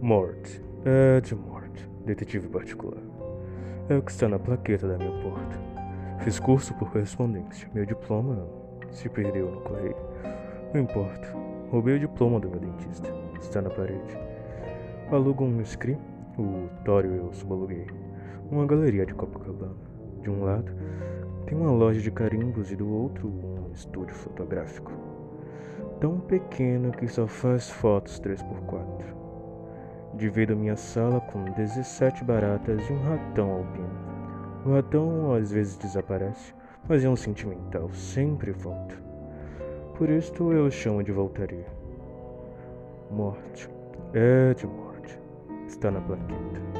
Edmord, detetive particular. É o que está na plaqueta da minha porta. Fiz curso por correspondência. Meu diploma se perdeu no correio. Não importa. Roubei o diploma do meu dentista. Está na parede. Alugo um screen. O Tório eu subaluguei. Uma galeria de Copacabana. De um lado, tem uma loja de carimbos e do outro, um estúdio fotográfico. Tão pequeno que só faz fotos 3x4. Divido minha sala com 17 baratas e um ratão alpino. O ratão às vezes desaparece, mas é um sentimental, sempre volta. Por isto eu chamo de voltaria. Morte. É de morte. Está na plaqueta.